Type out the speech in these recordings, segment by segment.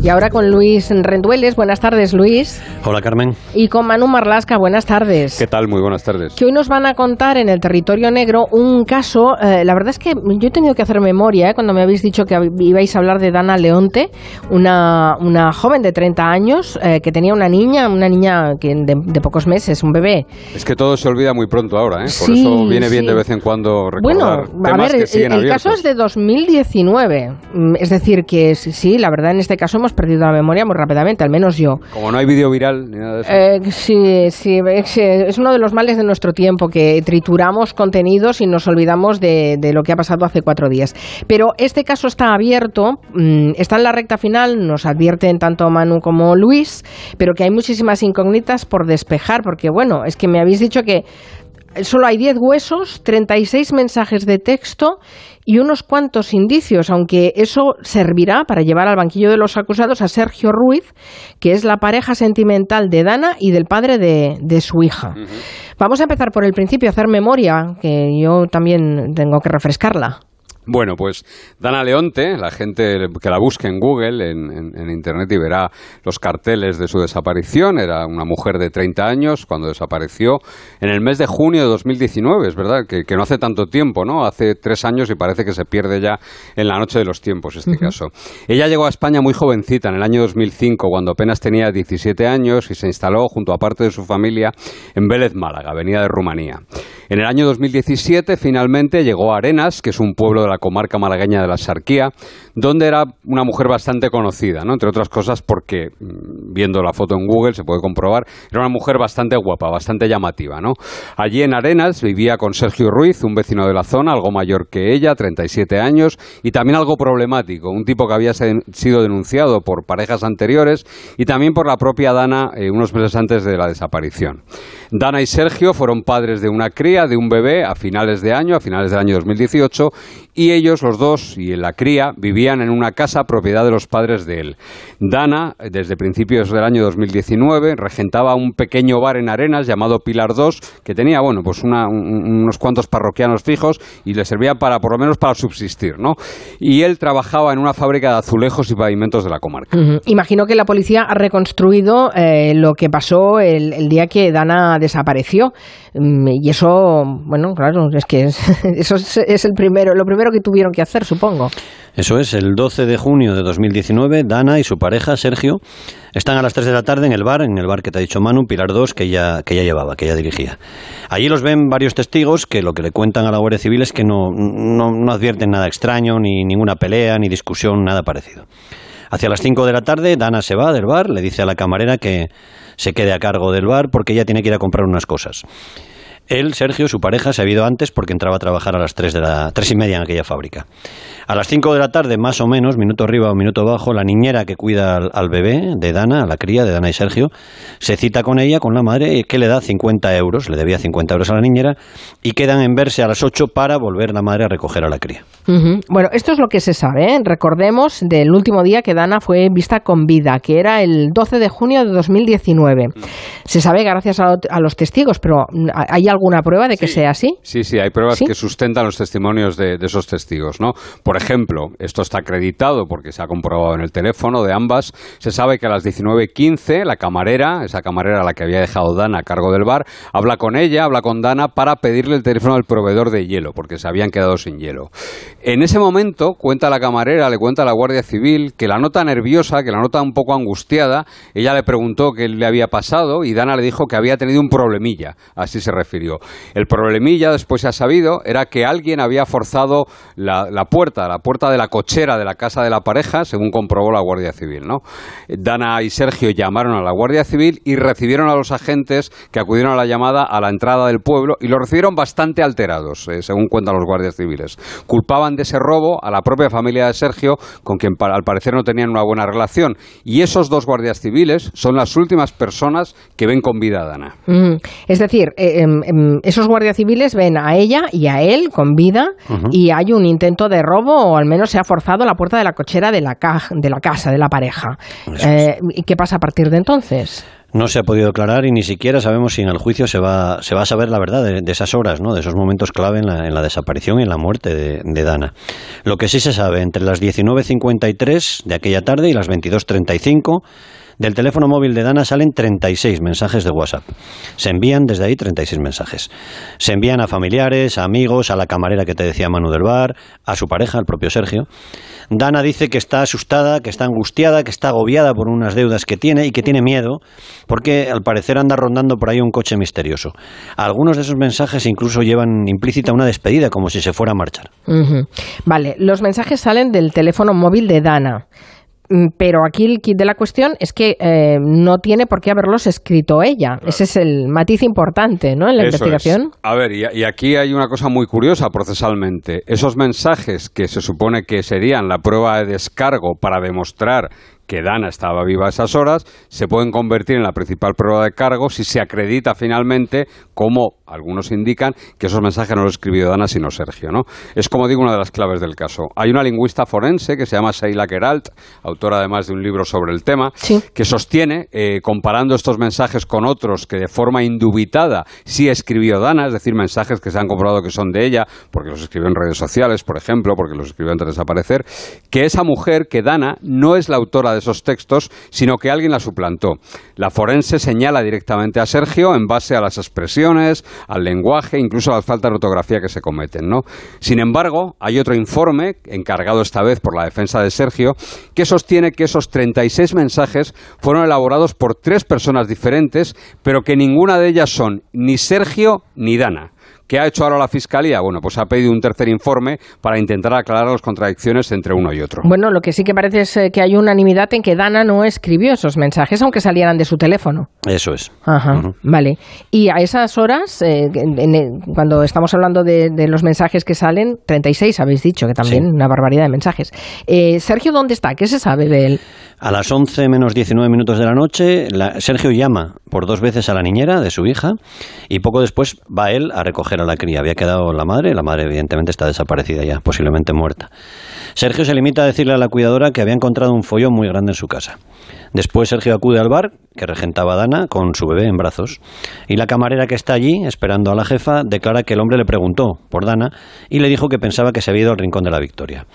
Y ahora con Luis Rendueles. Buenas tardes, Luis. Hola, Carmen. Y con Manu Marlasca. Buenas tardes. ¿Qué tal? Muy buenas tardes. Que hoy nos van a contar en el territorio negro un caso. Eh, la verdad es que yo he tenido que hacer memoria eh, cuando me habéis dicho que ibais a hablar de Dana Leonte, una, una joven de 30 años eh, que tenía una niña, una niña que de, pocos meses, un bebé. Es que todo se olvida muy pronto ahora, ¿eh? Por eso viene bien de vez en cuando recordar bueno, temas a ver, que el, caso es de 2019. Mm, es decir, que sí, la verdad en este caso hemos perdido la memoria muy rápidamente, al menos yo. Como no hay vídeo viral ni nada de eso. Eh, sí, sí, es, uno de los males de nuestro tiempo, que trituramos contenidos y nos olvidamos de, lo que ha pasado hace cuatro días. Pero este caso está abierto, mm, está en la recta final, nos advierten tanto Manu como Luis, pero que hay muchísimas incógnitas por despejar, porque bueno, es que me habéis dicho que solo hay 10 huesos, 36 mensajes de texto y unos cuantos indicios, aunque eso servirá para llevar al banquillo de los acusados a Sergio Ruiz, que es la pareja sentimental de Dana y del padre de, su hija. Vamos a empezar por el principio, a hacer memoria, que yo también tengo que refrescarla. Bueno, pues Dana Leonte, la gente que la busque en Google, en, Internet, y verá los carteles de su desaparición. Era una mujer de 30 años cuando desapareció en el mes de junio de 2019. Es verdad que, no hace tanto tiempo, ¿no? Hace tres años y parece que se pierde ya en la noche de los tiempos este caso. Ella llegó a España muy jovencita, en el año 2005, cuando apenas tenía 17 años y se instaló junto a parte de su familia en Vélez, Málaga, venía de Rumanía. En el año 2017, finalmente, llegó a Arenas, que es un pueblo de la comarca malagueña de la Sarquía, donde era una mujer bastante conocida, ¿no? entre otras cosas porque, mm, viendo la foto en Google, se puede comprobar, era una mujer bastante guapa, bastante llamativa. ¿no? Allí en Arenas vivía con Sergio Ruiz, un vecino de la zona, algo mayor que ella, 37 años, y también algo problemático, un tipo que había sido denunciado por parejas anteriores y también por la propia Dana eh, unos meses antes de la desaparición. Dana y Sergio fueron padres de una cría, de un bebé, a finales de año, a finales del año 2018, y ellos, los dos, y la cría, vivían en una casa propiedad de los padres de él. Dana, desde principios del año 2019, regentaba un pequeño bar en Arenas llamado Pilar 2, que tenía, bueno, pues unos cuantos parroquianos fijos y le servía para, por lo menos, para subsistir, ¿no? Y él trabajaba en una fábrica de azulejos y pavimentos de la comarca. Imagino que la policía ha reconstruido eh, lo que pasó el día que Dana desapareció. Mm, y eso, bueno, claro, es que eso es, el primero, lo primero que tuvieron que hacer, supongo. Eso es, el 12 de junio de 2019, Dana y su pareja, Sergio, están a las 3 de la tarde en el bar, en el bar que te ha dicho Manu, Pilar 2, que ella, que ella llevaba, que ella dirigía. Allí los ven varios testigos que lo que le cuentan a la Guardia Civil es que no, no, no advierten nada extraño, ni ninguna pelea, ni discusión, nada parecido. Hacia las 5 de la tarde, Dana se va del bar, le dice a la camarera que se quede a cargo del bar porque ella tiene que ir a comprar unas cosas. Él, Sergio, su pareja, se ha ido antes porque entraba a trabajar a las tres de la tres y media en aquella fábrica. A las 5 de la tarde, más o menos, minuto arriba o minuto abajo, la niñera que cuida al, bebé de Dana, a la cría de Dana y Sergio, se cita con ella, con la madre, que le da 50 euros, le debía 50 euros a la niñera, y quedan en verse a las 8 para volver la madre a recoger a la cría. Bueno, esto es lo que se sabe. ¿eh? Recordemos del último día que Dana fue vista con vida, que era el 12 de junio de 2019. Se sabe gracias a, los testigos, pero ¿hay alguna prueba de que sea así? Sí, sí, hay pruebas que sustentan los testimonios de, de esos testigos. ¿no? Por ejemplo, esto está acreditado porque se ha comprobado en el teléfono de ambas, se sabe que a las 19.15 la camarera, esa camarera a la que había dejado Dana a cargo del bar, habla con ella, habla con Dana para pedirle el teléfono al proveedor de hielo, porque se habían quedado sin hielo. En ese momento, cuenta la camarera, le cuenta a la Guardia Civil que la nota nerviosa, que la nota un poco angustiada, ella le preguntó qué le había pasado y Dana le dijo que había tenido un problemilla, así se refirió. El problemilla, después se ha sabido, era que alguien había forzado la, puerta, la puerta de la cochera de la casa de la pareja, según comprobó la Guardia Civil. Dana y Sergio llamaron a la Guardia Civil y recibieron a los agentes que acudieron a la llamada a la entrada del pueblo y lo recibieron bastante alterados, eh, según cuentan los guardias civiles. Culpaban de ese robo a la propia familia de Sergio, con quien al parecer no tenían una buena relación. Y esos dos guardias civiles son las últimas personas que ven con vida a Dana. Es decir, eh, mm, esos guardias civiles ven a ella y a él con vida y hay un intento de robo o al menos se ha forzado la puerta de la cochera de la, de la casa de la pareja. Eh, ¿Y qué pasa a partir de entonces? No se ha podido aclarar y ni siquiera sabemos si en el juicio se va, se va a saber la verdad de, esas horas, ¿no? de esos momentos clave en la, en la desaparición y en la muerte de, de, Dana. Lo que sí se sabe, entre las 19.53 de aquella tarde y las 22.35, del teléfono móvil de Dana salen 36 mensajes de WhatsApp. Se envían desde ahí 36 mensajes. Se envían a familiares, a amigos, a la camarera que te decía Manu del bar, a su pareja, al propio Sergio. Dana dice que está asustada, que está angustiada, que está agobiada por unas deudas que tiene y que tiene miedo porque al parecer anda rondando por ahí un coche misterioso. Algunos de esos mensajes incluso llevan implícita una despedida como si se fuera a marchar. Vale, los mensajes salen del teléfono móvil de Dana. Mm, pero aquí el kit de la cuestión es que eh, no tiene por qué haberlos escrito ella. Ese es el matiz importante, ¿no? En la investigación. A ver, y, y, aquí hay una cosa muy curiosa procesalmente. Esos mensajes que se supone que serían la prueba de descargo para demostrar que Dana estaba viva a esas horas, se pueden convertir en la principal prueba de cargo si se acredita finalmente, como algunos indican, que esos mensajes no los escribió Dana sino Sergio. ¿no? Es como digo una de las claves del caso. Hay una lingüista forense que se llama Sheila Keralt, autora además de un libro sobre el tema, que sostiene, eh, comparando estos mensajes con otros que de forma indubitada sí escribió Dana, es decir, mensajes que se han comprobado que son de ella, porque los escribió en redes sociales, por ejemplo, porque los escribió antes de desaparecer, que esa mujer, que Dana, no es la autora de esos textos, sino que alguien la suplantó. La forense señala directamente a Sergio en base a las expresiones, al lenguaje, incluso a las faltas de ortografía que se cometen. ¿no? Sin embargo, hay otro informe, encargado esta vez por la defensa de Sergio, que sostiene que esos 36 mensajes fueron elaborados por tres personas diferentes, pero que ninguna de ellas son ni Sergio ni Dana. ¿Qué ha hecho ahora la Fiscalía? Bueno, pues ha pedido un tercer informe para intentar aclarar las contradicciones entre uno y otro. Bueno, lo que sí que parece es eh, que hay unanimidad en que Dana no escribió esos mensajes, aunque salieran de su teléfono. Eso es. Ajá, vale. Y a esas horas, eh, cuando estamos hablando de, los mensajes que salen, 36 habéis dicho, que también una barbaridad de mensajes. Eh, Sergio, ¿dónde está? ¿Qué se sabe de él? A las 11 menos 19 minutos de la noche, Sergio llama por dos veces a la niñera de su hija y poco después va él a recoger a la cría. Había quedado la madre, la madre evidentemente está desaparecida ya, posiblemente muerta. Sergio se limita a decirle a la cuidadora que había encontrado un follón muy grande en su casa. Después Sergio acude al bar, que regentaba Dana, con su bebé en brazos. Y la camarera que está allí, esperando a la jefa, declara que el hombre le preguntó por Dana y le dijo que pensaba que se había ido al rincón de la victoria.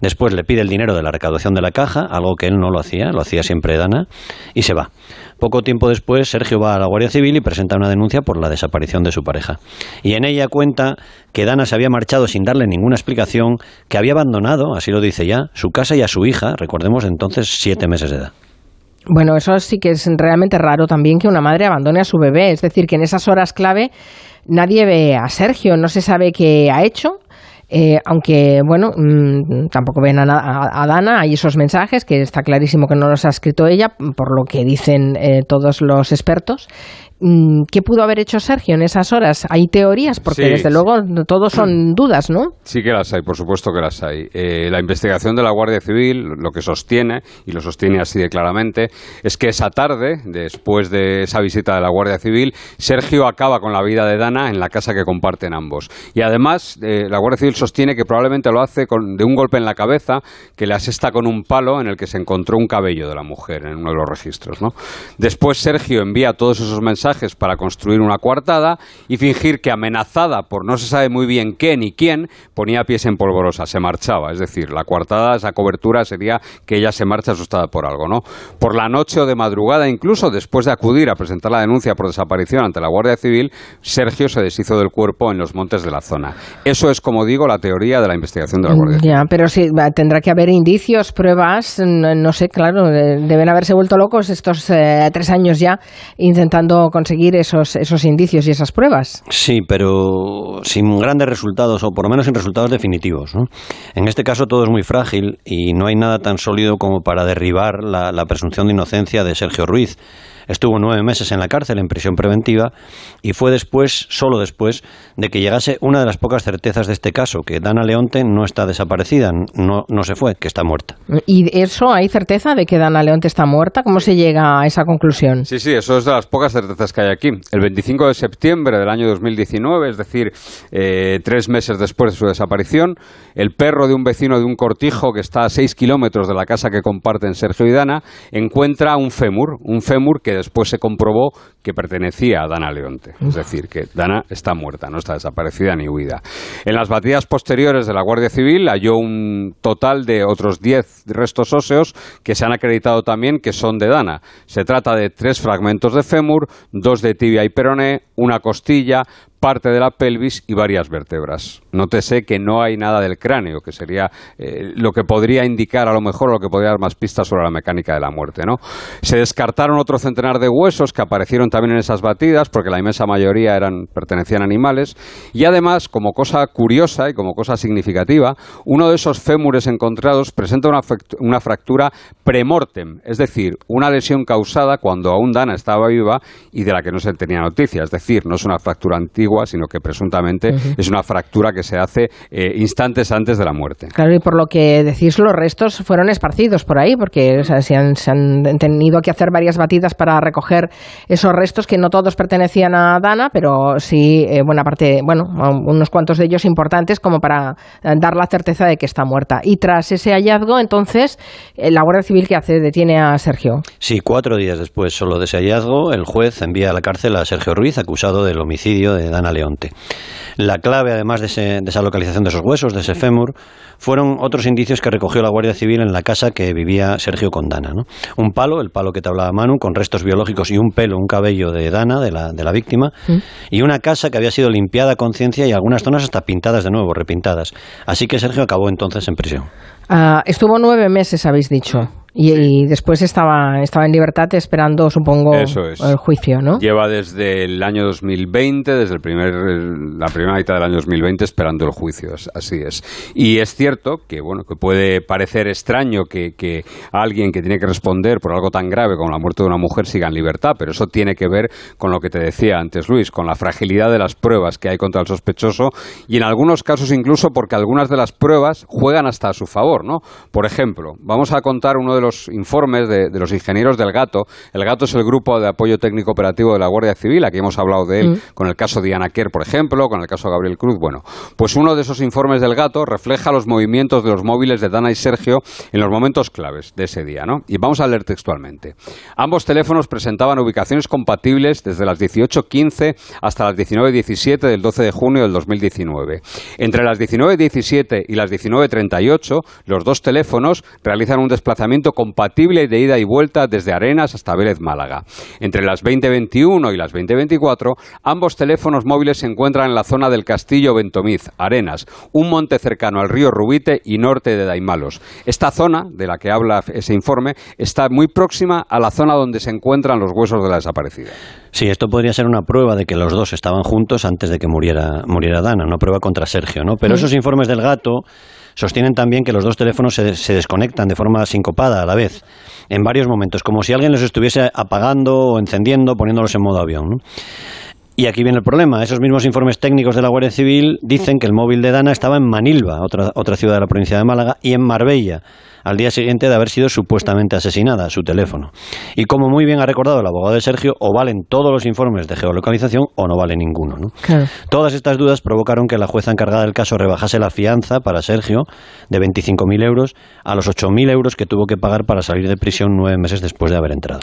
Después le pide el dinero de la recaudación de la caja, algo que él no lo hacía, lo hacía siempre Dana, y se va. Poco tiempo después, Sergio va a la Guardia Civil y presenta una denuncia por la desaparición de su pareja. Y en ella cuenta que Dana se había marchado sin darle ninguna explicación, que había abandonado, así lo dice ya, su casa y a su hija, recordemos entonces siete meses de edad. Bueno, eso sí que es realmente raro también que una madre abandone a su bebé. Es decir, que en esas horas clave nadie ve a Sergio, no se sabe qué ha hecho. Eh, aunque, bueno, mm, tampoco ven a, a, Dana, hay esos mensajes que está clarísimo que no los ha escrito ella, por lo que dicen eh, todos los expertos. Mm, ¿Qué pudo haber hecho Sergio en esas horas? Hay teorías, porque desde luego todos son dudas, ¿no? Sí que las hay, por supuesto que las hay. Eh, la investigación de la Guardia Civil lo que sostiene, y lo sostiene así de claramente, es que esa tarde, después de esa visita de la Guardia Civil, Sergio acaba con la vida de Dana en la casa que comparten ambos. Y además, eh, la Guardia Civil sostiene que probablemente lo hace con, de un golpe en la cabeza que le asesta con un palo en el que se encontró un cabello de la mujer en uno de los registros. ¿no? Después Sergio envía todos esos mensajes para construir una coartada y fingir que amenazada por no se sabe muy bien qué ni quién, ponía pies en polvorosa, se marchaba. Es decir, la coartada, esa cobertura sería que ella se marcha asustada por algo, ¿no? Por la noche o de madrugada, incluso después de acudir a presentar la denuncia por desaparición ante la Guardia Civil, Sergio se deshizo del cuerpo en los montes de la zona. Eso es, como digo, la teoría de la investigación de la Guardia Civil. Ya, pero sí, tendrá que haber indicios, pruebas, no, sé, claro, deben haberse vuelto locos estos eh, tres años ya intentando conseguir esos, esos indicios y esas pruebas. Sí, pero sin grandes resultados, o por lo menos sin resultados definitivos. En este caso todo es muy frágil y no hay nada tan sólido como para derribar la, la presunción de inocencia de Sergio Ruiz estuvo nueve meses en la cárcel, en prisión preventiva, y fue después, solo después, de que llegase una de las pocas certezas de este caso, que Dana Leonte no está desaparecida, no, no se fue, que está muerta. ¿Y eso hay certeza de que Dana Leonte está muerta? ¿Cómo se llega a esa conclusión? Sí, sí, eso es de las pocas certezas que hay aquí. El 25 de septiembre del año 2019, es decir, eh, tres meses después de su desaparición, el perro de un vecino de un cortijo que está a seis kilómetros de la casa que comparten Sergio y Dana encuentra un fémur, un fémur que después se comprobó que pertenecía a Dana Leonte. Es decir, que Dana está muerta, no está desaparecida ni huida. En las batidas posteriores de la Guardia Civil halló un total de otros diez restos óseos que se han acreditado también que son de Dana. Se trata de tres fragmentos de fémur, dos de tibia y peroné, una costilla, parte de la pelvis y varias vértebras. Nótese que no hay nada del cráneo, que sería eh, lo que podría indicar a lo mejor lo que podría dar más pistas sobre la mecánica de la muerte. ¿no? Se descartaron otro centenar de huesos que aparecieron también en esas batidas, porque la inmensa mayoría eran, pertenecían a animales. Y además, como cosa curiosa y como cosa significativa, uno de esos fémures encontrados presenta una, una fractura premortem, es decir, una lesión causada cuando aún Dana estaba viva y de la que no se tenía noticia. Es decir, no es una fractura antigua sino que presuntamente es una fractura que se hace eh, instantes antes de la muerte. Claro, y por lo que decís, los restos fueron esparcidos por ahí, porque se, han, tenido que hacer varias batidas para recoger esos restos que no todos pertenecían a Dana, pero sí eh, buena parte, bueno, unos cuantos de ellos importantes como para eh, dar la certeza de que está muerta. Y tras ese hallazgo, entonces, la Guardia Civil que hace detiene a Sergio. Sí, cuatro días después solo de ese hallazgo, el juez envía a la cárcel a Sergio Ruiz, acusado del homicidio de Dana Ana Leonte. La clave, además de, esa localización de esos huesos, de ese fémur, fueron otros indicios que recogió la Guardia Civil en la casa que vivía Sergio con Dana. Un palo, el palo que te hablaba Manu, con restos biológicos y un pelo, un cabello de Dana, de la, de la víctima, mm. y una casa que había sido limpiada a conciencia y algunas zonas hasta pintadas de nuevo, repintadas. Así que Sergio acabó entonces en prisión. Ah, estuvo nueve meses, habéis dicho. Y, después estaba, estaba en libertad esperando, supongo, el juicio, ¿no? Lleva desde el año 2020, desde el primer, la primera mitad del año 2020, esperando el juicio, así es. Y es cierto que, bueno, que puede parecer extraño que, que alguien que tiene que responder por algo tan grave como la muerte de una mujer siga en libertad, pero eso tiene que ver con lo que te decía antes Luis, con la fragilidad de las pruebas que hay contra el sospechoso y en algunos casos incluso porque algunas de las pruebas juegan hasta a su favor, ¿no? Por ejemplo, vamos a contar uno de los informes de, los ingenieros del Gato. El Gato es el grupo de apoyo técnico operativo de la Guardia Civil, aquí hemos hablado de él mm. con el caso Diana Kerr, por ejemplo, con el caso Gabriel Cruz. Bueno, pues uno de esos informes del Gato refleja los movimientos de los móviles de Dana y Sergio en los momentos claves de ese día, ¿no? Y vamos a leer textualmente. Ambos teléfonos presentaban ubicaciones compatibles desde las 18.15 hasta las 19.17 del 12 de junio del 2019. Entre las 19.17 y las 19.38, los dos teléfonos realizan un desplazamiento compatible de ida y vuelta desde Arenas hasta Vélez Málaga. Entre las 2021 y las 2024, ambos teléfonos móviles se encuentran en la zona del Castillo Ventomiz, Arenas, un monte cercano al río Rubite y norte de Daimalos. Esta zona, de la que habla ese informe, está muy próxima a la zona donde se encuentran los huesos de la desaparecida. Sí, esto podría ser una prueba de que los dos estaban juntos antes de que muriera, muriera Dana, una prueba contra Sergio, ¿no? Pero esos informes del gato sostienen también que los dos teléfonos se, se, desconectan de forma sincopada a la vez, en varios momentos, como si alguien los estuviese apagando o encendiendo, poniéndolos en modo avión. Y aquí viene el problema. Esos mismos informes técnicos de la Guardia Civil dicen que el móvil de Dana estaba en Manilva, otra, otra ciudad de la provincia de Málaga, y en Marbella, al día siguiente de haber sido supuestamente asesinada, su teléfono. Y como muy bien ha recordado el abogado de Sergio, o valen todos los informes de geolocalización o no vale ninguno. ¿no? Todas estas dudas provocaron que la jueza encargada del caso rebajase la fianza para Sergio de 25.000 euros a los 8.000 euros que tuvo que pagar para salir de prisión nueve meses después de haber entrado.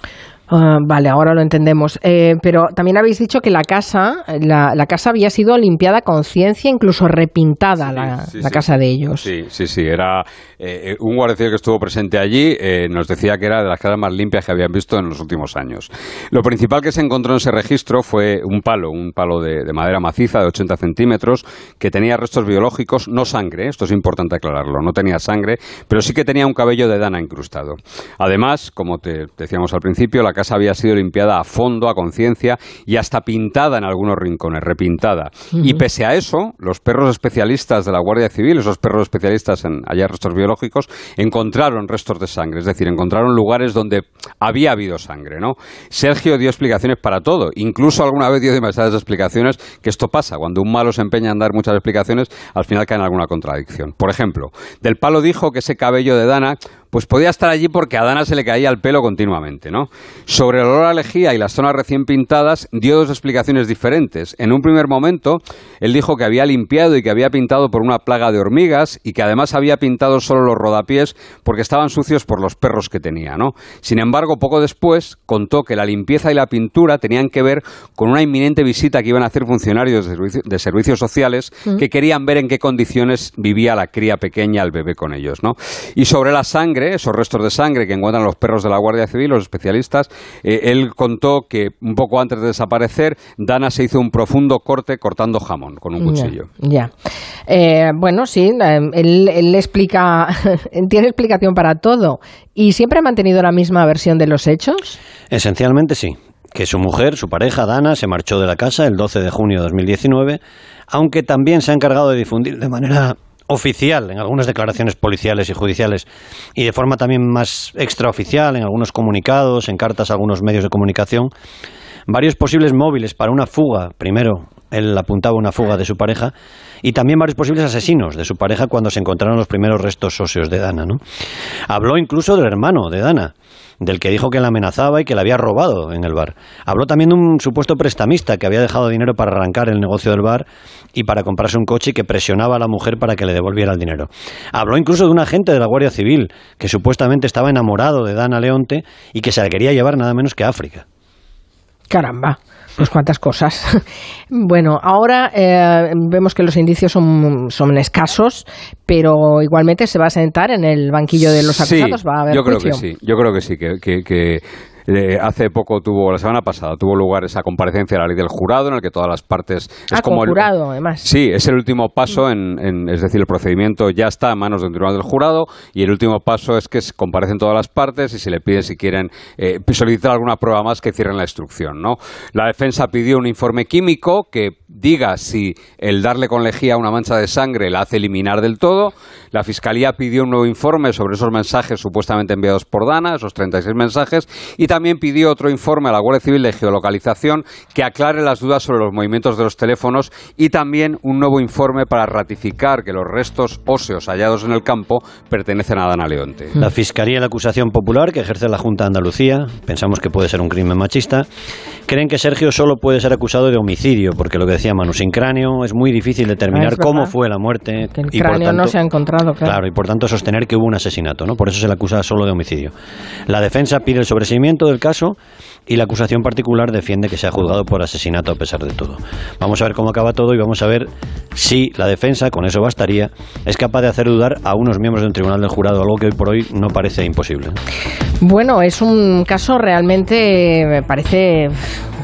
Ah, vale, ahora lo entendemos. Eh, pero también habéis dicho que la casa, la, casa había sido limpiada con ciencia, incluso repintada la, casa de ellos. Sí, sí, sí. Era eh, un guardia que estuvo presente allí eh, nos decía que era de las casas más limpias que habían visto en los últimos años. Lo principal que se encontró en ese registro fue un palo, un palo de, de madera maciza de 80 centímetros que tenía restos biológicos, no sangre. Esto es importante aclararlo. No tenía sangre, pero sí que tenía un cabello de dana incrustado. Además, como te decíamos al principio, la casa había sido limpiada a fondo, a conciencia y hasta pintada en algunos rincones, repintada. Y pese a eso, los perros especialistas de la Guardia Civil, esos perros especialistas en hallar restos biológicos, encontraron restos de sangre, es decir, encontraron lugares donde había habido sangre, ¿no? Sergio dio explicaciones para todo, incluso alguna vez dio demasiadas explicaciones, que esto pasa, cuando un malo se empeña en dar muchas explicaciones, al final cae en alguna contradicción. Por ejemplo, Del Palo dijo que ese cabello de Dana pues podía estar allí porque a Dana se le caía el pelo continuamente, ¿no? Sobre el olor a lejía y las zonas recién pintadas, dio dos explicaciones diferentes. En un primer momento, él dijo que había limpiado y que había pintado por una plaga de hormigas y que además había pintado solo los rodapiés porque estaban sucios por los perros que tenía, ¿no? Sin embargo, poco después contó que la limpieza y la pintura tenían que ver con una inminente visita que iban a hacer funcionarios de, servicios sociales mm. que querían ver en qué condiciones vivía la cría pequeña, el bebé con ellos, ¿no? Y sobre la sangre esos restos de sangre que encuentran los perros de la Guardia Civil, los especialistas, eh, él contó que un poco antes de desaparecer, Dana se hizo un profundo corte cortando jamón con un cuchillo. Ya. Eh, bueno, sí, eh, él, él explica, tiene explicación para todo. ¿Y siempre ha mantenido la misma versión de los hechos? Esencialmente sí que su mujer, su pareja, Dana, se marchó de la casa el 12 de junio de 2019, aunque también se ha encargado de difundir de manera oficial en algunas declaraciones policiales y judiciales y de forma también más extraoficial en algunos comunicados, en cartas a algunos medios de comunicación, varios posibles móviles para una fuga. Primero, él apuntaba una fuga de su pareja y también varios posibles asesinos de su pareja cuando se encontraron los primeros restos óseos de Dana. ¿no? Habló incluso del hermano de Dana, del que dijo que la amenazaba y que la había robado en el bar. Habló también de un supuesto prestamista que había dejado dinero para arrancar el negocio del bar y para comprarse un coche y que presionaba a la mujer para que le devolviera el dinero. Habló incluso de un agente de la Guardia Civil que supuestamente estaba enamorado de Dana Leonte y que se la quería llevar nada menos que a África. Caramba. Pues cuántas cosas. bueno, ahora eh, vemos que los indicios son, son, escasos, pero igualmente se va a sentar en el banquillo de los acusados. va a haber yo creo que sí. Yo creo que sí, que, que eh, hace poco tuvo, la semana pasada, tuvo lugar esa comparecencia de la ley del jurado en el que todas las partes... Es ah, como el, jurado, además. Sí, es el último paso, en, es decir, el procedimiento ya está en manos de un tribunal del jurado y el último paso es que comparecen todas las partes y se le pide si quieren eh, solicitar alguna prueba más que cierren la instrucción. ¿no? La defensa pidió un informe químico que diga si el darle con lejía una mancha de sangre la hace eliminar del todo. La Fiscalía pidió un nuevo informe sobre esos mensajes supuestamente enviados por Dana, esos 36 mensajes, y también pidió otro informe a la Guardia Civil de geolocalización que aclare las dudas sobre los movimientos de los teléfonos y también un nuevo informe para ratificar que los restos óseos hallados en el campo pertenecen a Dana Leonte. La Fiscalía y la acusación popular que ejerce la Junta de Andalucía, pensamos que puede ser un crimen machista, creen que Sergio solo puede ser acusado de homicidio, porque lo que decía Manu, sin cráneo es muy difícil determinar ah, cómo fue la muerte. el cráneo no se ha encontrado, claro. Claro, y por tanto sostener que hubo un asesinato, ¿no? Por eso se le acusa solo de homicidio. La defensa pide el sobreseimiento del caso y la acusación particular defiende que se ha juzgado por asesinato a pesar de todo. Vamos a ver cómo acaba todo y vamos a ver si la defensa, con eso bastaría, es capaz de hacer dudar a unos miembros de un tribunal del jurado, algo que hoy por hoy no parece imposible. Bueno, es un caso realmente, me parece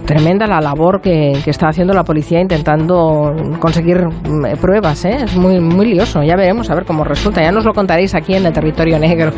tremenda la labor que, está haciendo la policía intentando conseguir mm, pruebas. ¿eh? Es muy, muy lioso. Ya veremos a ver cómo resulta. Ya nos lo contaréis aquí en el territorio negro.